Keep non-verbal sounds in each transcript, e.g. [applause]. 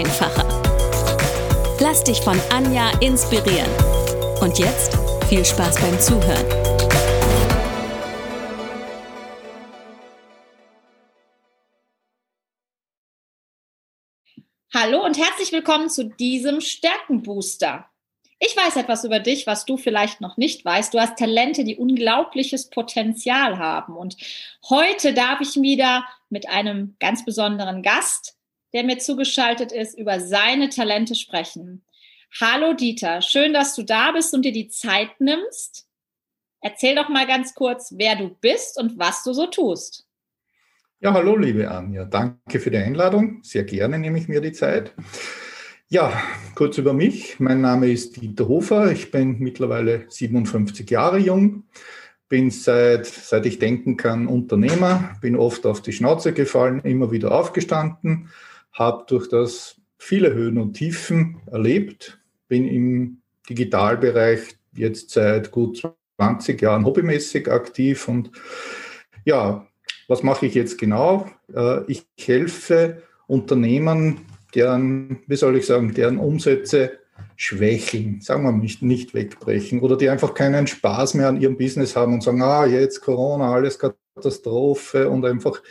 einfacher. Lass dich von Anja inspirieren. Und jetzt viel Spaß beim Zuhören. Hallo und herzlich willkommen zu diesem Stärkenbooster. Ich weiß etwas über dich, was du vielleicht noch nicht weißt. Du hast Talente, die unglaubliches Potenzial haben. Und heute darf ich wieder mit einem ganz besonderen Gast, der mir zugeschaltet ist, über seine Talente sprechen. Hallo Dieter, schön, dass du da bist und dir die Zeit nimmst. Erzähl doch mal ganz kurz, wer du bist und was du so tust. Ja, hallo liebe Anja, danke für die Einladung. Sehr gerne nehme ich mir die Zeit. Ja, kurz über mich. Mein Name ist Dieter Hofer. Ich bin mittlerweile 57 Jahre jung, bin seit, seit ich denken kann Unternehmer, bin oft auf die Schnauze gefallen, immer wieder aufgestanden, habe durch das viele Höhen und Tiefen erlebt, bin im Digitalbereich jetzt seit gut 20 Jahren hobbymäßig aktiv und ja, was mache ich jetzt genau? Äh, ich helfe Unternehmen deren, wie soll ich sagen, deren Umsätze schwächeln, sagen wir nicht, nicht wegbrechen oder die einfach keinen Spaß mehr an ihrem Business haben und sagen, ah, jetzt Corona, alles Katastrophe und einfach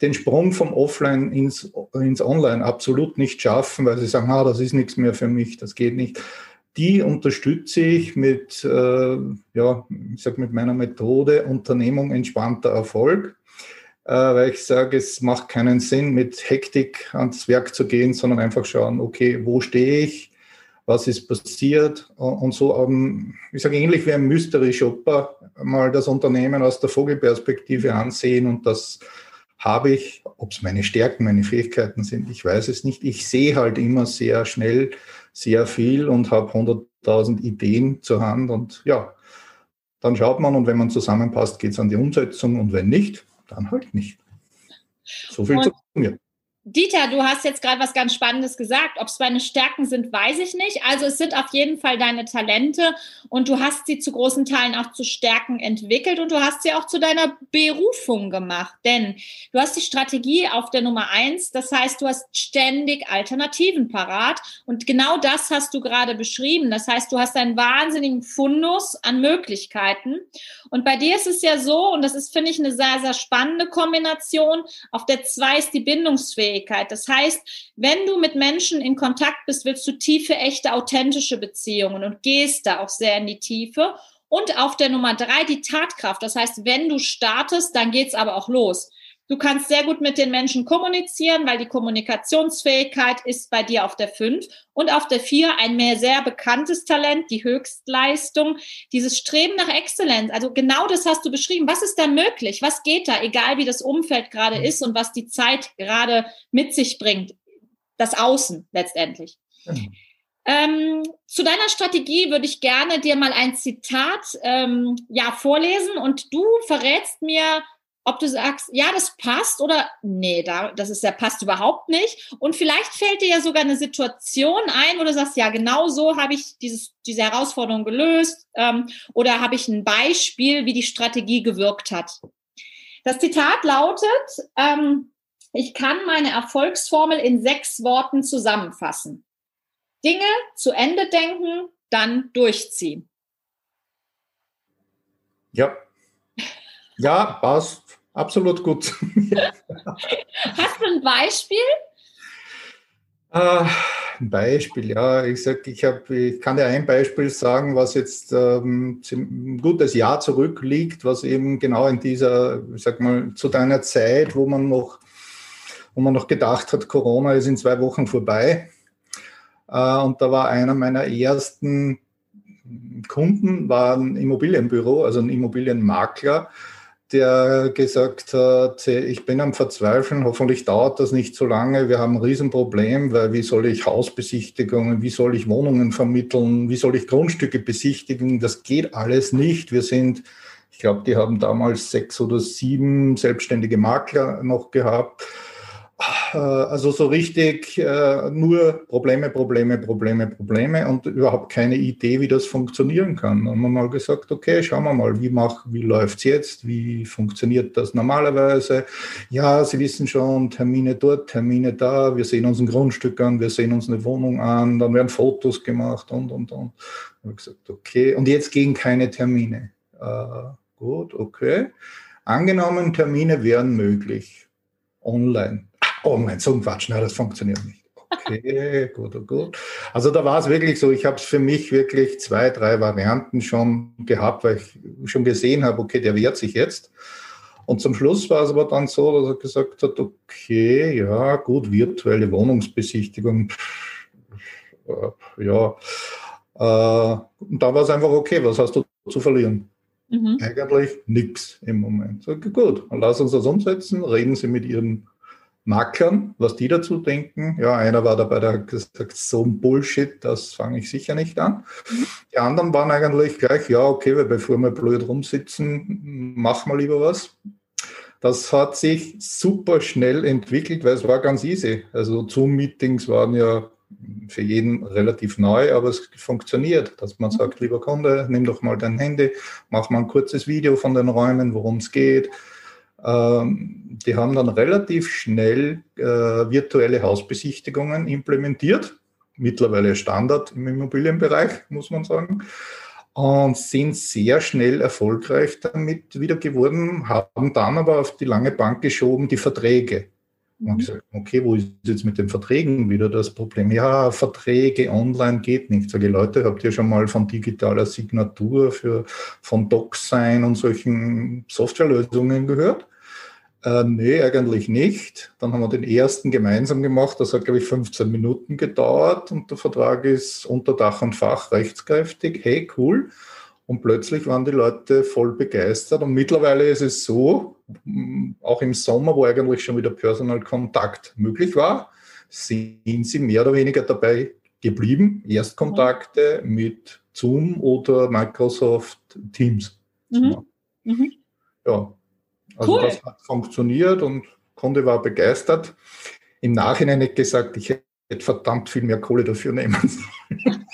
den Sprung vom Offline ins, ins Online absolut nicht schaffen, weil sie sagen, ah, das ist nichts mehr für mich, das geht nicht. Die unterstütze ich mit, äh, ja, ich sag mit meiner Methode Unternehmung entspannter Erfolg. Äh, weil ich sage, es macht keinen Sinn, mit Hektik ans Werk zu gehen, sondern einfach schauen, okay, wo stehe ich, was ist passiert und so, ich sage ähnlich wie ein Mystery Shopper, mal das Unternehmen aus der Vogelperspektive ansehen und das habe ich, ob es meine Stärken, meine Fähigkeiten sind, ich weiß es nicht. Ich sehe halt immer sehr schnell sehr viel und habe 100.000 Ideen zur Hand und ja, dann schaut man und wenn man zusammenpasst, geht es an die Umsetzung und wenn nicht, dann halt nicht. So viel und zu mir. Dieter, du hast jetzt gerade was ganz Spannendes gesagt. Ob es deine Stärken sind, weiß ich nicht. Also es sind auf jeden Fall deine Talente und du hast sie zu großen Teilen auch zu Stärken entwickelt und du hast sie auch zu deiner Berufung gemacht. Denn du hast die Strategie auf der Nummer eins. Das heißt, du hast ständig Alternativen parat und genau das hast du gerade beschrieben. Das heißt, du hast einen wahnsinnigen Fundus an Möglichkeiten. Und bei dir ist es ja so, und das ist, finde ich, eine sehr, sehr spannende Kombination. Auf der zwei ist die Bindungsfähigkeit. Fähigkeit. Das heißt, wenn du mit Menschen in Kontakt bist, willst du tiefe, echte, authentische Beziehungen und gehst da auch sehr in die Tiefe. Und auf der Nummer drei die Tatkraft. Das heißt, wenn du startest, dann geht's aber auch los. Du kannst sehr gut mit den Menschen kommunizieren, weil die Kommunikationsfähigkeit ist bei dir auf der 5 und auf der 4 ein mehr sehr bekanntes Talent, die Höchstleistung, dieses Streben nach Exzellenz. Also genau das hast du beschrieben. Was ist da möglich? Was geht da, egal wie das Umfeld gerade ist und was die Zeit gerade mit sich bringt? Das Außen letztendlich. Mhm. Ähm, zu deiner Strategie würde ich gerne dir mal ein Zitat ähm, ja vorlesen und du verrätst mir, ob du sagst, ja, das passt oder nee, da, das ist ja passt überhaupt nicht. Und vielleicht fällt dir ja sogar eine Situation ein, wo du sagst, ja, genau so habe ich dieses, diese Herausforderung gelöst ähm, oder habe ich ein Beispiel, wie die Strategie gewirkt hat. Das Zitat lautet, ähm, ich kann meine Erfolgsformel in sechs Worten zusammenfassen. Dinge zu Ende denken, dann durchziehen. Ja. Ja, passt absolut gut. Hast du ein Beispiel? Äh, ein Beispiel, ja. Ich, sag, ich, hab, ich kann dir ein Beispiel sagen, was jetzt ähm, ein gutes Jahr zurückliegt, was eben genau in dieser, ich sag mal, zu deiner Zeit, wo man noch, wo man noch gedacht hat, Corona ist in zwei Wochen vorbei. Äh, und da war einer meiner ersten Kunden, war ein Immobilienbüro, also ein Immobilienmakler, der gesagt hat, ich bin am Verzweifeln, hoffentlich dauert das nicht so lange, wir haben ein Riesenproblem, weil wie soll ich Hausbesichtigungen, wie soll ich Wohnungen vermitteln, wie soll ich Grundstücke besichtigen, das geht alles nicht. Wir sind, ich glaube, die haben damals sechs oder sieben selbstständige Makler noch gehabt äh, also so richtig äh, nur Probleme, Probleme, Probleme, Probleme und überhaupt keine Idee, wie das funktionieren kann. Und man mal gesagt, okay, schauen wir mal, wie mach, wie läuft's jetzt, wie funktioniert das normalerweise? Ja, Sie wissen schon, Termine dort, Termine da, wir sehen uns ein Grundstück an, wir sehen uns eine Wohnung an, dann werden Fotos gemacht und und und. Ich habe gesagt, okay, und jetzt gehen keine Termine. Äh, gut, okay. Angenommen, Termine wären möglich online oh mein, so ein Quatsch, na, das funktioniert nicht. Okay, [laughs] gut, gut. Also da war es wirklich so, ich habe es für mich wirklich zwei, drei Varianten schon gehabt, weil ich schon gesehen habe, okay, der wehrt sich jetzt. Und zum Schluss war es aber dann so, dass er gesagt hat, okay, ja, gut, virtuelle Wohnungsbesichtigung, ja. Äh, und da war es einfach okay, was hast du zu verlieren? Mhm. Eigentlich nichts im Moment. So, gut, lass uns das umsetzen, reden Sie mit Ihren Maklern, was die dazu denken. Ja, einer war dabei, der hat gesagt, so ein Bullshit, das fange ich sicher nicht an. Mhm. Die anderen waren eigentlich gleich, ja, okay, weil bevor wir blöd rumsitzen, machen wir lieber was. Das hat sich super schnell entwickelt, weil es war ganz easy. Also Zoom-Meetings waren ja für jeden relativ neu, aber es funktioniert, dass man mhm. sagt, lieber Kunde, nimm doch mal dein Handy, mach mal ein kurzes Video von den Räumen, worum es geht ähm, die haben dann relativ schnell äh, virtuelle Hausbesichtigungen implementiert, mittlerweile Standard im Immobilienbereich, muss man sagen, und sind sehr schnell erfolgreich damit wieder geworden, haben dann aber auf die lange Bank geschoben die Verträge. Und mhm. gesagt, okay, wo ist jetzt mit den Verträgen wieder das Problem? Ja, Verträge online geht nicht. Sage Leute, habt ihr schon mal von digitaler Signatur für, von DocSign und solchen Softwarelösungen gehört? Äh, nee, eigentlich nicht. Dann haben wir den ersten gemeinsam gemacht. Das hat, glaube ich, 15 Minuten gedauert und der Vertrag ist unter Dach und Fach rechtskräftig. Hey, cool. Und plötzlich waren die Leute voll begeistert. Und mittlerweile ist es so, mm, auch im Sommer, wo eigentlich schon wieder Personalkontakt möglich war, sind sie mehr oder weniger dabei geblieben. Erstkontakte mit Zoom oder Microsoft Teams. Mhm. Mhm. Ja, also cool. das hat funktioniert und Kunde war begeistert. Im Nachhinein nicht gesagt, ich hätte verdammt viel mehr Kohle dafür nehmen sollen. [laughs]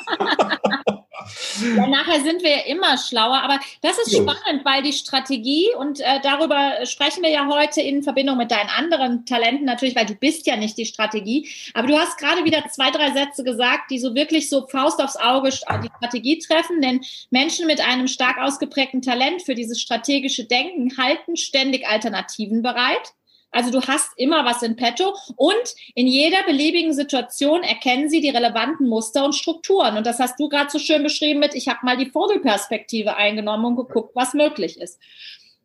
Ja, nachher sind wir ja immer schlauer, aber das ist spannend, weil die Strategie, und äh, darüber sprechen wir ja heute in Verbindung mit deinen anderen Talenten natürlich, weil du bist ja nicht die Strategie, aber du hast gerade wieder zwei, drei Sätze gesagt, die so wirklich so Faust aufs Auge die Strategie treffen, denn Menschen mit einem stark ausgeprägten Talent für dieses strategische Denken halten ständig Alternativen bereit also du hast immer was in petto und in jeder beliebigen Situation erkennen sie die relevanten Muster und Strukturen. Und das hast du gerade so schön beschrieben mit, ich habe mal die Vogelperspektive eingenommen und geguckt, was möglich ist.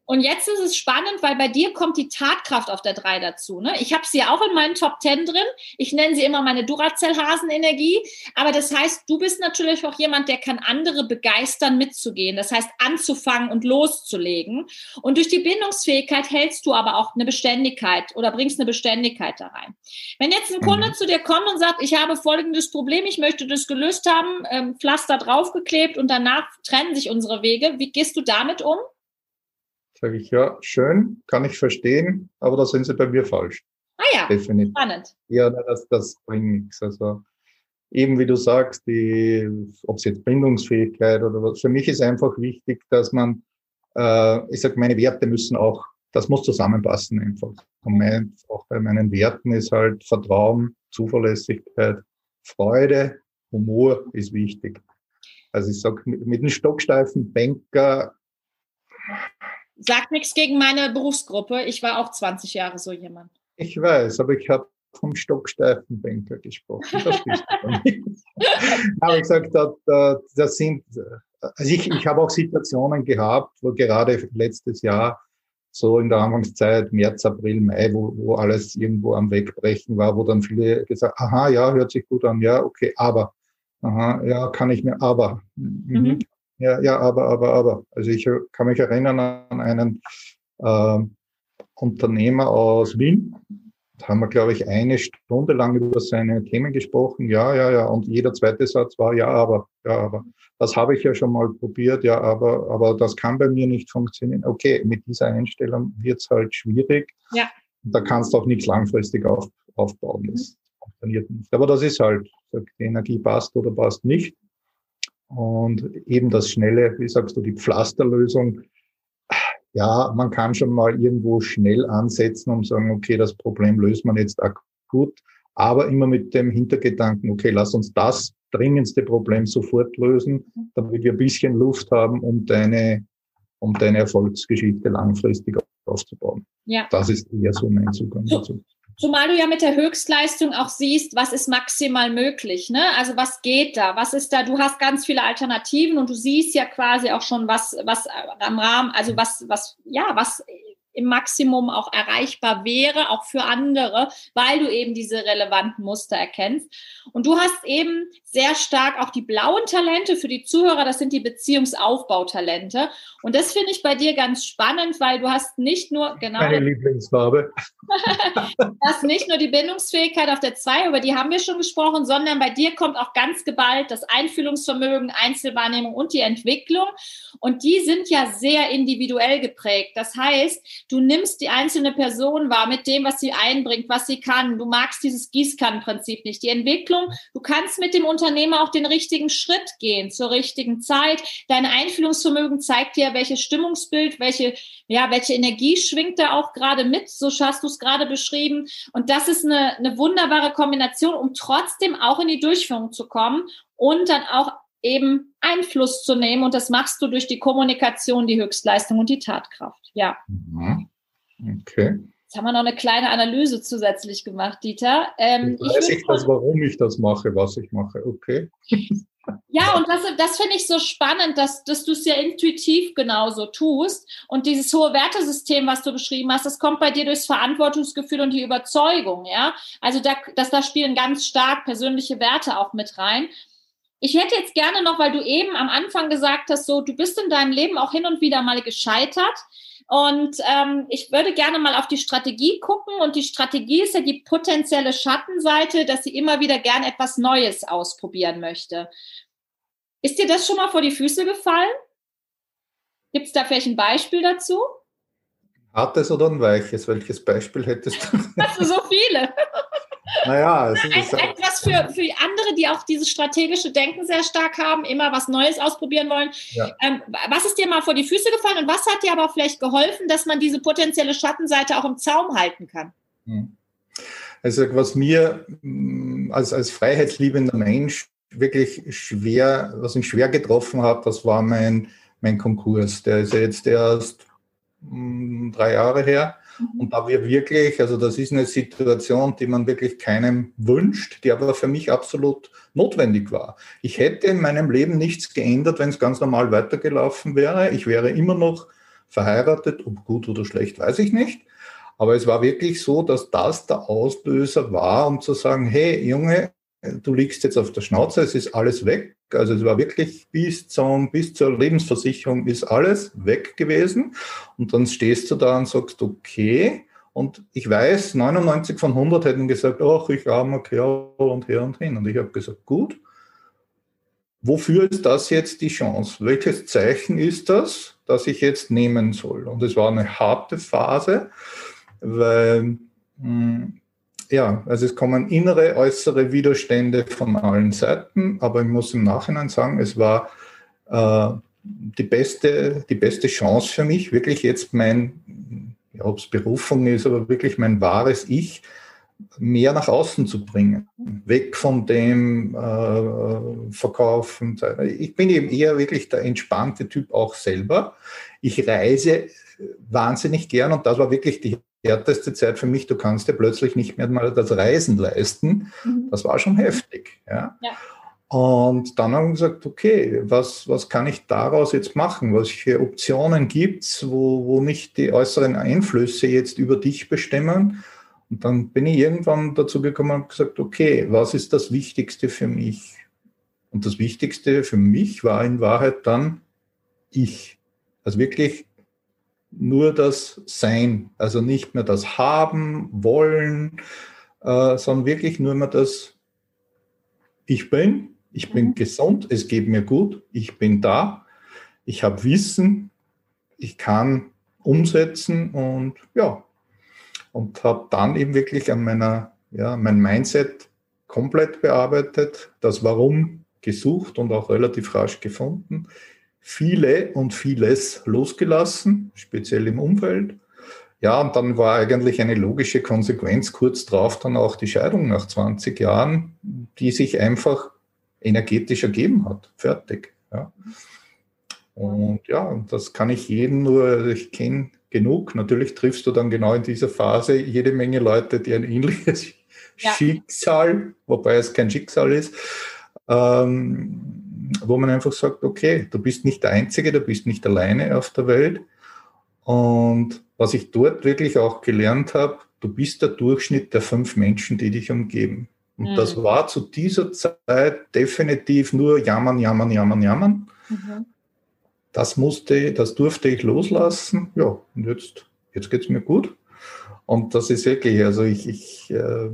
Und jetzt ist es spannend, weil bei dir kommt die Tatkraft auf der 3 dazu. Ne? Ich habe sie auch in meinen Top 10 drin. Ich nenne sie immer meine Duracell-Hasenenergie. Aber das heißt, du bist natürlich auch jemand, der kann andere begeistern, mitzugehen. Das heißt, anzufangen und loszulegen. Und durch die Bindungsfähigkeit hältst du aber auch eine Beständigkeit oder bringst eine Beständigkeit da rein. Wenn jetzt ein Kunde mhm. zu dir kommt und sagt, ich habe folgendes Problem, ich möchte das gelöst haben, ähm, Pflaster draufgeklebt und danach trennen sich unsere Wege, wie gehst du damit um? Sage ich, ja, schön, kann ich verstehen, aber da sind Sie bei mir falsch. Ah ja, Definitiv. spannend. Ja, das, das bringt nichts. Also eben wie du sagst, die, ob es jetzt Bindungsfähigkeit oder was, für mich ist einfach wichtig, dass man, äh, ich sag, meine Werte müssen auch, das muss zusammenpassen einfach. Und mein, auch bei meinen Werten ist halt Vertrauen, Zuverlässigkeit, Freude, Humor ist wichtig. Also ich sag, mit, mit einem stocksteifen Banker Sagt nichts gegen meine Berufsgruppe. Ich war auch 20 Jahre so jemand. Ich weiß, aber ich habe vom stocksteifen Banker gesprochen. Das bist [laughs] aber ich gesagt, da, das sind, also ich, ich habe auch Situationen gehabt, wo gerade letztes Jahr so in der Anfangszeit, März, April, Mai, wo, wo alles irgendwo am Wegbrechen war, wo dann viele gesagt, aha, ja, hört sich gut an, ja, okay, aber, aha, ja, kann ich mir, aber, mhm. Ja, ja, aber, aber, aber. Also ich kann mich erinnern an einen äh, Unternehmer aus Wien. Da haben wir, glaube ich, eine Stunde lang über seine Themen gesprochen. Ja, ja, ja. Und jeder zweite Satz war, ja, aber, ja, aber. Das habe ich ja schon mal probiert, ja, aber, aber das kann bei mir nicht funktionieren. Okay, mit dieser Einstellung wird es halt schwierig. Ja. Da kannst du auch nichts langfristig auf, aufbauen. Das mhm. funktioniert nicht. Aber das ist halt, die Energie passt oder passt nicht. Und eben das schnelle, wie sagst du, die Pflasterlösung, ja, man kann schon mal irgendwo schnell ansetzen und sagen, okay, das Problem löst man jetzt akut, aber immer mit dem Hintergedanken, okay, lass uns das dringendste Problem sofort lösen, damit wir ein bisschen Luft haben, um deine, um deine Erfolgsgeschichte langfristig aufzubauen. Ja. Das ist eher so mein Zugang dazu. Zumal du ja mit der Höchstleistung auch siehst, was ist maximal möglich, ne? Also was geht da? Was ist da? Du hast ganz viele Alternativen und du siehst ja quasi auch schon, was, was am Rahmen, also was, was, ja, was im Maximum auch erreichbar wäre, auch für andere, weil du eben diese relevanten Muster erkennst. Und du hast eben sehr stark auch die blauen Talente für die Zuhörer, das sind die Beziehungsaufbautalente. Und das finde ich bei dir ganz spannend, weil du hast nicht nur, genau. Meine Lieblingsfarbe. du hast nicht nur die Bindungsfähigkeit auf der 2, über die haben wir schon gesprochen, sondern bei dir kommt auch ganz geballt das Einfühlungsvermögen, Einzelwahrnehmung und die Entwicklung. Und die sind ja sehr individuell geprägt. Das heißt, du nimmst die einzelne Person wahr mit dem, was sie einbringt, was sie kann. Du magst dieses Gießkannenprinzip nicht. Die Entwicklung, du kannst mit dem Unternehmer auch den richtigen Schritt gehen zur richtigen Zeit. Dein Einfühlungsvermögen zeigt dir, welches Stimmungsbild, welche, ja, welche Energie schwingt da auch gerade mit. So hast du es gerade beschrieben. Und das ist eine, eine wunderbare Kombination, um trotzdem auch in die Durchführung zu kommen und dann auch eben Einfluss zu nehmen. Und das machst du durch die Kommunikation, die Höchstleistung und die Tatkraft. Ja. Mhm. Okay. Jetzt haben wir noch eine kleine Analyse zusätzlich gemacht, Dieter. Ähm, ich weiß ich das, warum ich das mache, was ich mache. Okay. Ja, und das, das finde ich so spannend, dass, dass du es ja intuitiv genauso tust. Und dieses hohe Wertesystem, was du beschrieben hast, das kommt bei dir durchs Verantwortungsgefühl und die Überzeugung, ja. Also da, dass da spielen ganz stark persönliche Werte auch mit rein. Ich hätte jetzt gerne noch, weil du eben am Anfang gesagt hast, so du bist in deinem Leben auch hin und wieder mal gescheitert. Und ähm, ich würde gerne mal auf die Strategie gucken. Und die Strategie ist ja die potenzielle Schattenseite, dass sie immer wieder gerne etwas Neues ausprobieren möchte. Ist dir das schon mal vor die Füße gefallen? Gibt es da vielleicht ein Beispiel dazu? Hartes oder ein weiches? Welches Beispiel hättest du? Hast du so viele? [laughs] Naja, es ist ein, etwas für, für andere, die auch dieses strategische Denken sehr stark haben, immer was Neues ausprobieren wollen. Ja. Ähm, was ist dir mal vor die Füße gefallen und was hat dir aber vielleicht geholfen, dass man diese potenzielle Schattenseite auch im Zaum halten kann? Hm. Also was mir hm, als, als freiheitsliebender Mensch wirklich schwer, was mich schwer getroffen hat, das war mein, mein Konkurs. Der ist ja jetzt erst mh, hm, drei Jahre her. Und da wir wirklich, also das ist eine Situation, die man wirklich keinem wünscht, die aber für mich absolut notwendig war. Ich hätte in meinem Leben nichts geändert, wenn es ganz normal weitergelaufen wäre. Ich wäre immer noch verheiratet, ob gut oder schlecht, weiß ich nicht. Aber es war wirklich so, dass das der Auslöser war, um zu sagen, hey Junge, du liegst jetzt auf der Schnauze, es ist alles weg. Also es war wirklich bis zum, bis zur Lebensversicherung ist alles weg gewesen. Und dann stehst du da und sagst, okay. Und ich weiß, 99 von 100 hätten gesagt, ach, ich armer Kerl und her und hin. Und ich habe gesagt, gut. Wofür ist das jetzt die Chance? Welches Zeichen ist das, das ich jetzt nehmen soll? Und es war eine harte Phase, weil hm, ja, also es kommen innere, äußere Widerstände von allen Seiten, aber ich muss im Nachhinein sagen, es war äh, die, beste, die beste Chance für mich, wirklich jetzt mein, ja, ob es Berufung ist, aber wirklich mein wahres Ich mehr nach außen zu bringen. Weg von dem äh, Verkaufen. Ich bin eben eher wirklich der entspannte Typ auch selber. Ich reise wahnsinnig gern und das war wirklich die härteste Zeit für mich, du kannst dir plötzlich nicht mehr mal das Reisen leisten. Mhm. Das war schon heftig. Ja. ja. Und dann haben wir gesagt, okay, was, was kann ich daraus jetzt machen? Welche Optionen gibt es, wo, wo nicht die äußeren Einflüsse jetzt über dich bestimmen? Und dann bin ich irgendwann dazu gekommen und gesagt, okay, was ist das Wichtigste für mich? Und das Wichtigste für mich war in Wahrheit dann ich. Also wirklich nur das Sein, also nicht mehr das Haben, Wollen, äh, sondern wirklich nur mehr das Ich bin, ich bin mhm. gesund, es geht mir gut, ich bin da, ich habe Wissen, ich kann umsetzen und ja, und habe dann eben wirklich an meiner, ja, mein Mindset komplett bearbeitet, das Warum gesucht und auch relativ rasch gefunden, viele und vieles losgelassen, speziell im Umfeld. Ja, und dann war eigentlich eine logische Konsequenz kurz drauf dann auch die Scheidung nach 20 Jahren, die sich einfach energetisch ergeben hat. Fertig. Ja. Und ja, das kann ich jedem nur, ich kenne genug. Natürlich triffst du dann genau in dieser Phase jede Menge Leute, die ein ähnliches ja. Schicksal, wobei es kein Schicksal ist, ähm, wo man einfach sagt, okay, du bist nicht der Einzige, du bist nicht alleine auf der Welt. Und was ich dort wirklich auch gelernt habe, du bist der Durchschnitt der fünf Menschen, die dich umgeben. Und mhm. das war zu dieser Zeit definitiv nur jammern, jammern, jammern, jammern. Mhm. Das musste, das durfte ich loslassen. Ja, und jetzt, jetzt geht es mir gut. Und das ist wirklich, also ich, ich äh,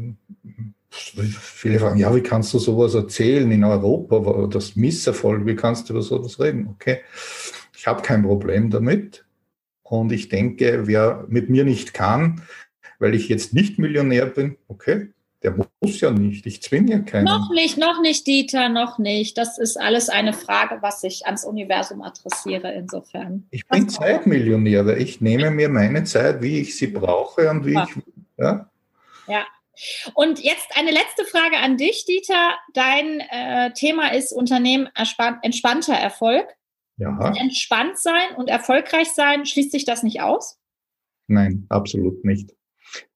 viele fragen, ja, wie kannst du sowas erzählen in Europa, das Misserfolg, wie kannst du über sowas reden? Okay, ich habe kein Problem damit. Und ich denke, wer mit mir nicht kann, weil ich jetzt nicht Millionär bin, okay, der muss ja nicht. Ich zwinge ja keinen. Noch nicht, noch nicht, Dieter, noch nicht. Das ist alles eine Frage, was ich ans Universum adressiere, insofern. Ich bin Zeitmillionär, weil ich nehme mir meine Zeit, wie ich sie brauche und wie ja. ich. Ja. ja. Und jetzt eine letzte Frage an dich, Dieter. Dein äh, Thema ist Unternehmen entspannter Erfolg. Ja. Entspannt sein und erfolgreich sein, schließt sich das nicht aus? Nein, absolut nicht.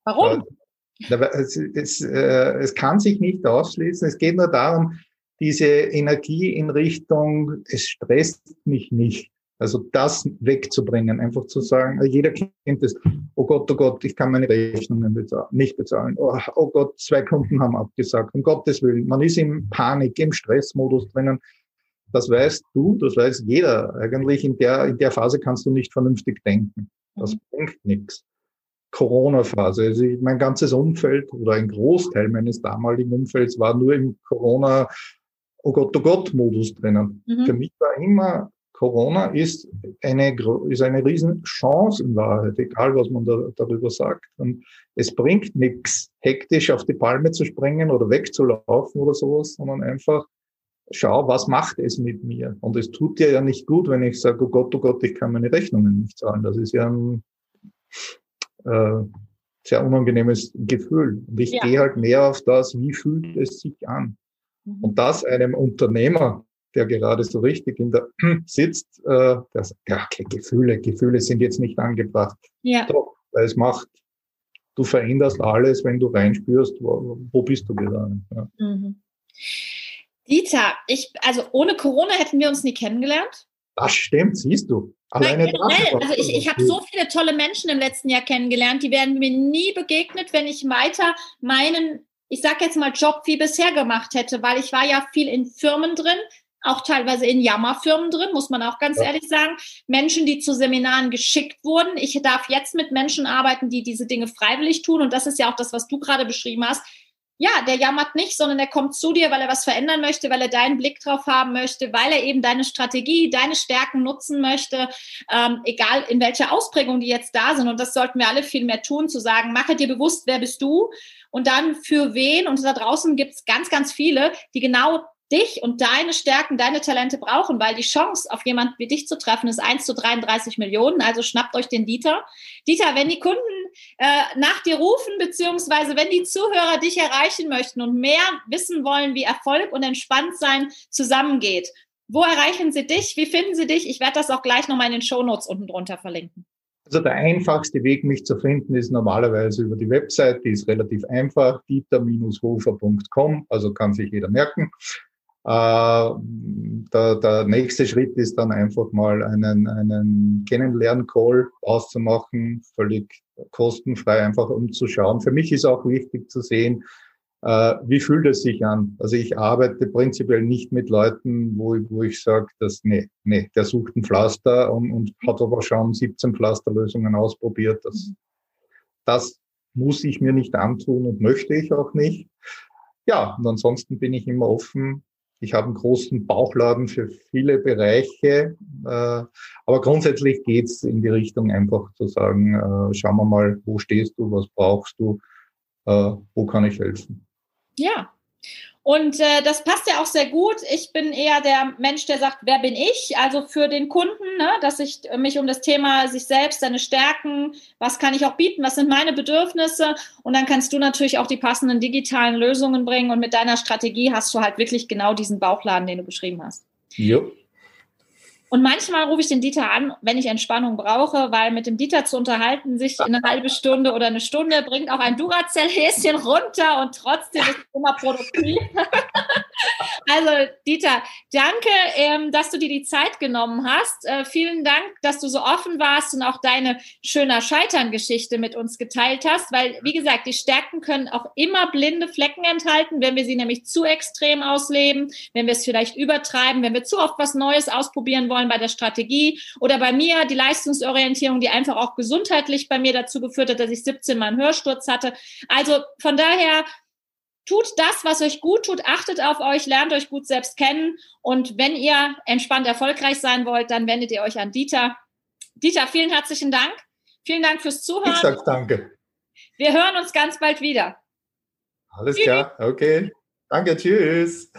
Warum? Es, es, äh, es kann sich nicht ausschließen. Es geht nur darum, diese Energie in Richtung, es stresst mich nicht. Also das wegzubringen, einfach zu sagen, jeder kennt es, oh Gott, oh Gott, ich kann meine Rechnungen bezahlen, nicht bezahlen. Oh, oh, Gott, zwei Kunden haben abgesagt, um Gottes Willen. Man ist im Panik, im Stressmodus drinnen. Das weißt du, das weiß jeder. Eigentlich in der, in der Phase kannst du nicht vernünftig denken. Das mhm. bringt nichts. Corona-Phase. Also mein ganzes Umfeld oder ein Großteil meines damaligen Umfelds war nur im Corona, oh Gott, oh Gott-Modus drinnen. Mhm. Für mich war immer Corona ist eine, ist eine Riesenchance in Wahrheit, egal was man da, darüber sagt. Und es bringt nichts, hektisch auf die Palme zu springen oder wegzulaufen oder sowas, sondern einfach schau, was macht es mit mir? Und es tut dir ja nicht gut, wenn ich sage, oh Gott, oh Gott, ich kann meine Rechnungen nicht zahlen. Das ist ja ein äh, sehr unangenehmes Gefühl. Und ich ja. gehe halt mehr auf das, wie fühlt es sich an? Mhm. Und das einem Unternehmer, der gerade so richtig in der [clears throat] sitzt, äh, der sagt, ja, Gefühle, Gefühle sind jetzt nicht angebracht. Ja. Doch, weil es macht, du veränderst alles, wenn du reinspürst, wo, wo bist du gerade. Ja. Mhm. Dieter, ich, also ohne Corona hätten wir uns nie kennengelernt. Das stimmt, siehst du. Alleine Nein, generell, also ich, ich habe so viele tolle Menschen im letzten Jahr kennengelernt, die wären mir nie begegnet, wenn ich weiter meinen, ich sag jetzt mal, Job wie bisher gemacht hätte, weil ich war ja viel in Firmen drin, auch teilweise in Jammerfirmen drin, muss man auch ganz ja. ehrlich sagen. Menschen, die zu Seminaren geschickt wurden. Ich darf jetzt mit Menschen arbeiten, die diese Dinge freiwillig tun. Und das ist ja auch das, was du gerade beschrieben hast. Ja, der jammert nicht, sondern der kommt zu dir, weil er was verändern möchte, weil er deinen Blick drauf haben möchte, weil er eben deine Strategie, deine Stärken nutzen möchte, ähm, egal in welcher Ausprägung die jetzt da sind. Und das sollten wir alle viel mehr tun, zu sagen, mache dir bewusst, wer bist du und dann für wen. Und da draußen gibt es ganz, ganz viele, die genau dich und deine Stärken, deine Talente brauchen, weil die Chance, auf jemanden wie dich zu treffen, ist 1 zu 33 Millionen. Also schnappt euch den Dieter. Dieter, wenn die Kunden äh, nach dir rufen, beziehungsweise wenn die Zuhörer dich erreichen möchten und mehr wissen wollen, wie Erfolg und Entspanntsein zusammengeht, wo erreichen sie dich? Wie finden sie dich? Ich werde das auch gleich nochmal in den Shownotes unten drunter verlinken. Also der einfachste Weg, mich zu finden, ist normalerweise über die Website. Die ist relativ einfach, dieter-hofer.com, also kann sich jeder merken. Äh, der, der nächste Schritt ist dann einfach mal einen, einen Kennenlern-Call auszumachen, völlig kostenfrei, einfach um zu schauen. Für mich ist auch wichtig zu sehen, äh, wie fühlt es sich an? Also ich arbeite prinzipiell nicht mit Leuten, wo, wo ich sage, dass nee, nee, der sucht ein Pflaster und, und hat aber schon 17 Pflasterlösungen ausprobiert. Das, das muss ich mir nicht antun und möchte ich auch nicht. Ja, und ansonsten bin ich immer offen. Ich habe einen großen Bauchladen für viele Bereiche, äh, aber grundsätzlich geht's in die Richtung einfach zu sagen, äh, schauen wir mal, wo stehst du, was brauchst du, äh, wo kann ich helfen. Ja. Und äh, das passt ja auch sehr gut. Ich bin eher der Mensch, der sagt, wer bin ich? Also für den Kunden, ne, dass ich mich um das Thema sich selbst, seine Stärken, was kann ich auch bieten, was sind meine Bedürfnisse? Und dann kannst du natürlich auch die passenden digitalen Lösungen bringen. Und mit deiner Strategie hast du halt wirklich genau diesen Bauchladen, den du beschrieben hast. Ja. Und manchmal rufe ich den Dieter an, wenn ich Entspannung brauche, weil mit dem Dieter zu unterhalten, sich eine halbe Stunde oder eine Stunde, bringt auch ein Duracell-Häschen runter und trotzdem ist es immer produktiv. [laughs] also Dieter, danke, ähm, dass du dir die Zeit genommen hast. Äh, vielen Dank, dass du so offen warst und auch deine schöner Scheitern-Geschichte mit uns geteilt hast, weil, wie gesagt, die Stärken können auch immer blinde Flecken enthalten, wenn wir sie nämlich zu extrem ausleben, wenn wir es vielleicht übertreiben, wenn wir zu oft was Neues ausprobieren wollen wollen bei der Strategie oder bei mir die Leistungsorientierung, die einfach auch gesundheitlich bei mir dazu geführt hat, dass ich 17 Mal einen Hörsturz hatte. Also von daher tut das, was euch gut tut, achtet auf euch, lernt euch gut selbst kennen und wenn ihr entspannt erfolgreich sein wollt, dann wendet ihr euch an Dieter. Dieter, vielen herzlichen Dank. Vielen Dank fürs Zuhören. Ich sag danke. Wir hören uns ganz bald wieder. Alles klar, okay. Danke, tschüss.